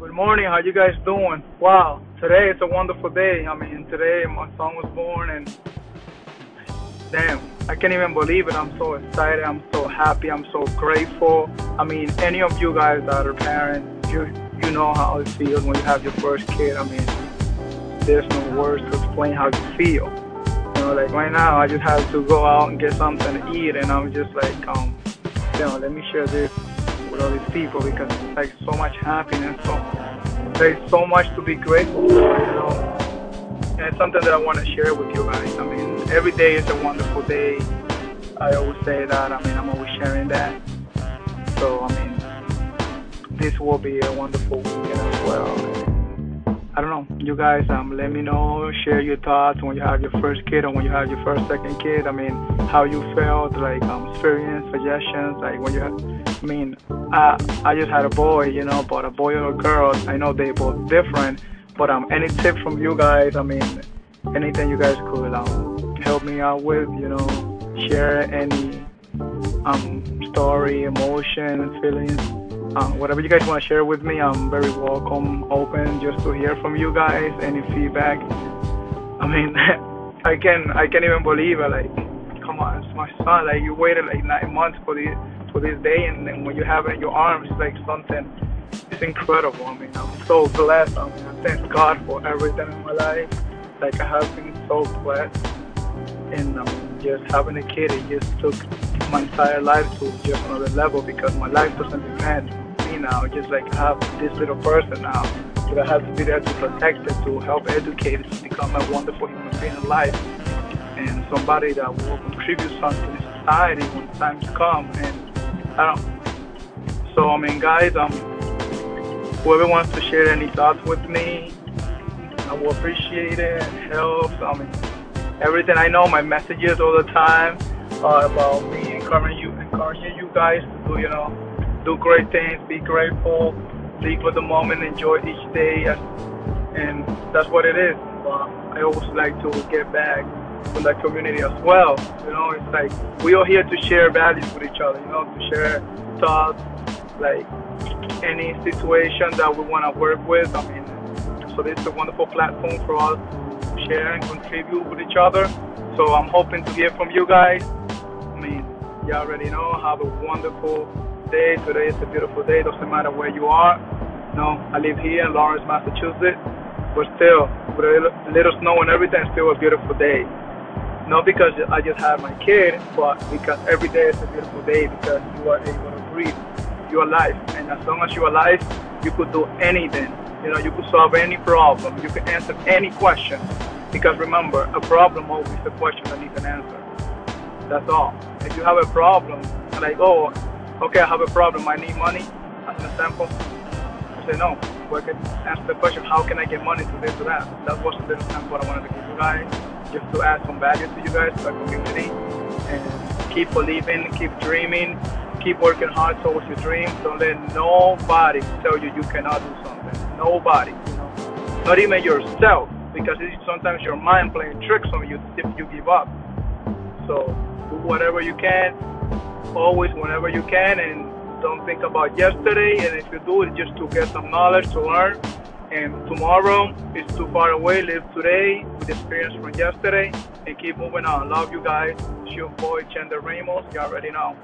Good morning. How you guys doing? Wow, today is a wonderful day. I mean, today my son was born, and damn, I can't even believe it. I'm so excited. I'm so happy. I'm so grateful. I mean, any of you guys that are parents, you you know how it feels when you have your first kid. I mean, there's no words to explain how you feel. You know, like right now, I just have to go out and get something to eat, and I'm just like, um, you know, let me share this with all these people because it's like so much happiness. So there's so much to be grateful for, you know. And it's something that I want to share with you guys. I mean, every day is a wonderful day. I always say that. I mean, I'm always sharing that. So, I mean, this will be a wonderful weekend as well. I don't know. You guys, um, let me know. Share your thoughts when you have your first kid or when you have your first second kid. I mean, how you felt, like um, experience, suggestions, like when you have. I mean, I I just had a boy, you know, but a boy or a girl. I know they both different, but um, any tip from you guys? I mean, anything you guys could um help me out with, you know, share any um story, emotion, feelings um, whatever you guys want to share with me, I'm very welcome, open just to hear from you guys. Any feedback. I mean, I can I can't even believe it. Like, come on, it's my son. Like you waited like nine months for this for this day, and then when you have it in your arms, like something. It's incredible. I mean, I'm so blessed. I mean, I thank God for everything in my life. Like I have been so blessed, and um, just having a kid, it just took my entire life to just another level because my life doesn't depend me now. Just like I have this little person now. But I have to be there to protect it, to help educate it, to become a wonderful human being in life. And somebody that will contribute something to society when times come. And Don't so I mean guys, um whoever wants to share any thoughts with me, I will appreciate it. Helps. I mean everything I know, my messages all the time uh, about me encouraging you, encouraging you guys to do, you know, do great things, be grateful, live for the moment, enjoy each day, and that's what it is. But I always like to get back from that community as well. You know, it's like we are here to share values with each other. You know, to share thoughts, like any situation that we want to work with. I mean, so this is a wonderful platform for us to share and contribute with each other. So I'm hoping to hear from you guys. I mean, you already know. Have a wonderful day. Today is a beautiful day. Doesn't matter where you are. No, I live here in Lawrence, Massachusetts. But still, with a little snow and everything, still a beautiful day. Not because I just had my kid, but because every day is a beautiful day because you are able to breathe. You're alive. And as long as you're alive, you could do anything. You know, you could solve any problem. You could answer any question. Because remember, a problem always a question that needs an answer. That's all. If you have a problem, like, oh, okay, I have a problem, I need money, as an example, I say no. We can ask the question, how can I get money to this or that? That was the example I wanted to give you guys, just to add some value to you guys, to our community, and keep believing, keep dreaming, keep working hard towards your dreams. Don't let nobody tell you you cannot do something. Nobody, you know, not even yourself, because it's sometimes your mind playing tricks on you if you give up. So do whatever you can, always whenever you can, and don't think about yesterday. And if you do it, just to get some knowledge to learn. And tomorrow is too far away. Live today with experience from yesterday and keep moving on. Love you guys. It's your boy, Chender Ramos. You all already know.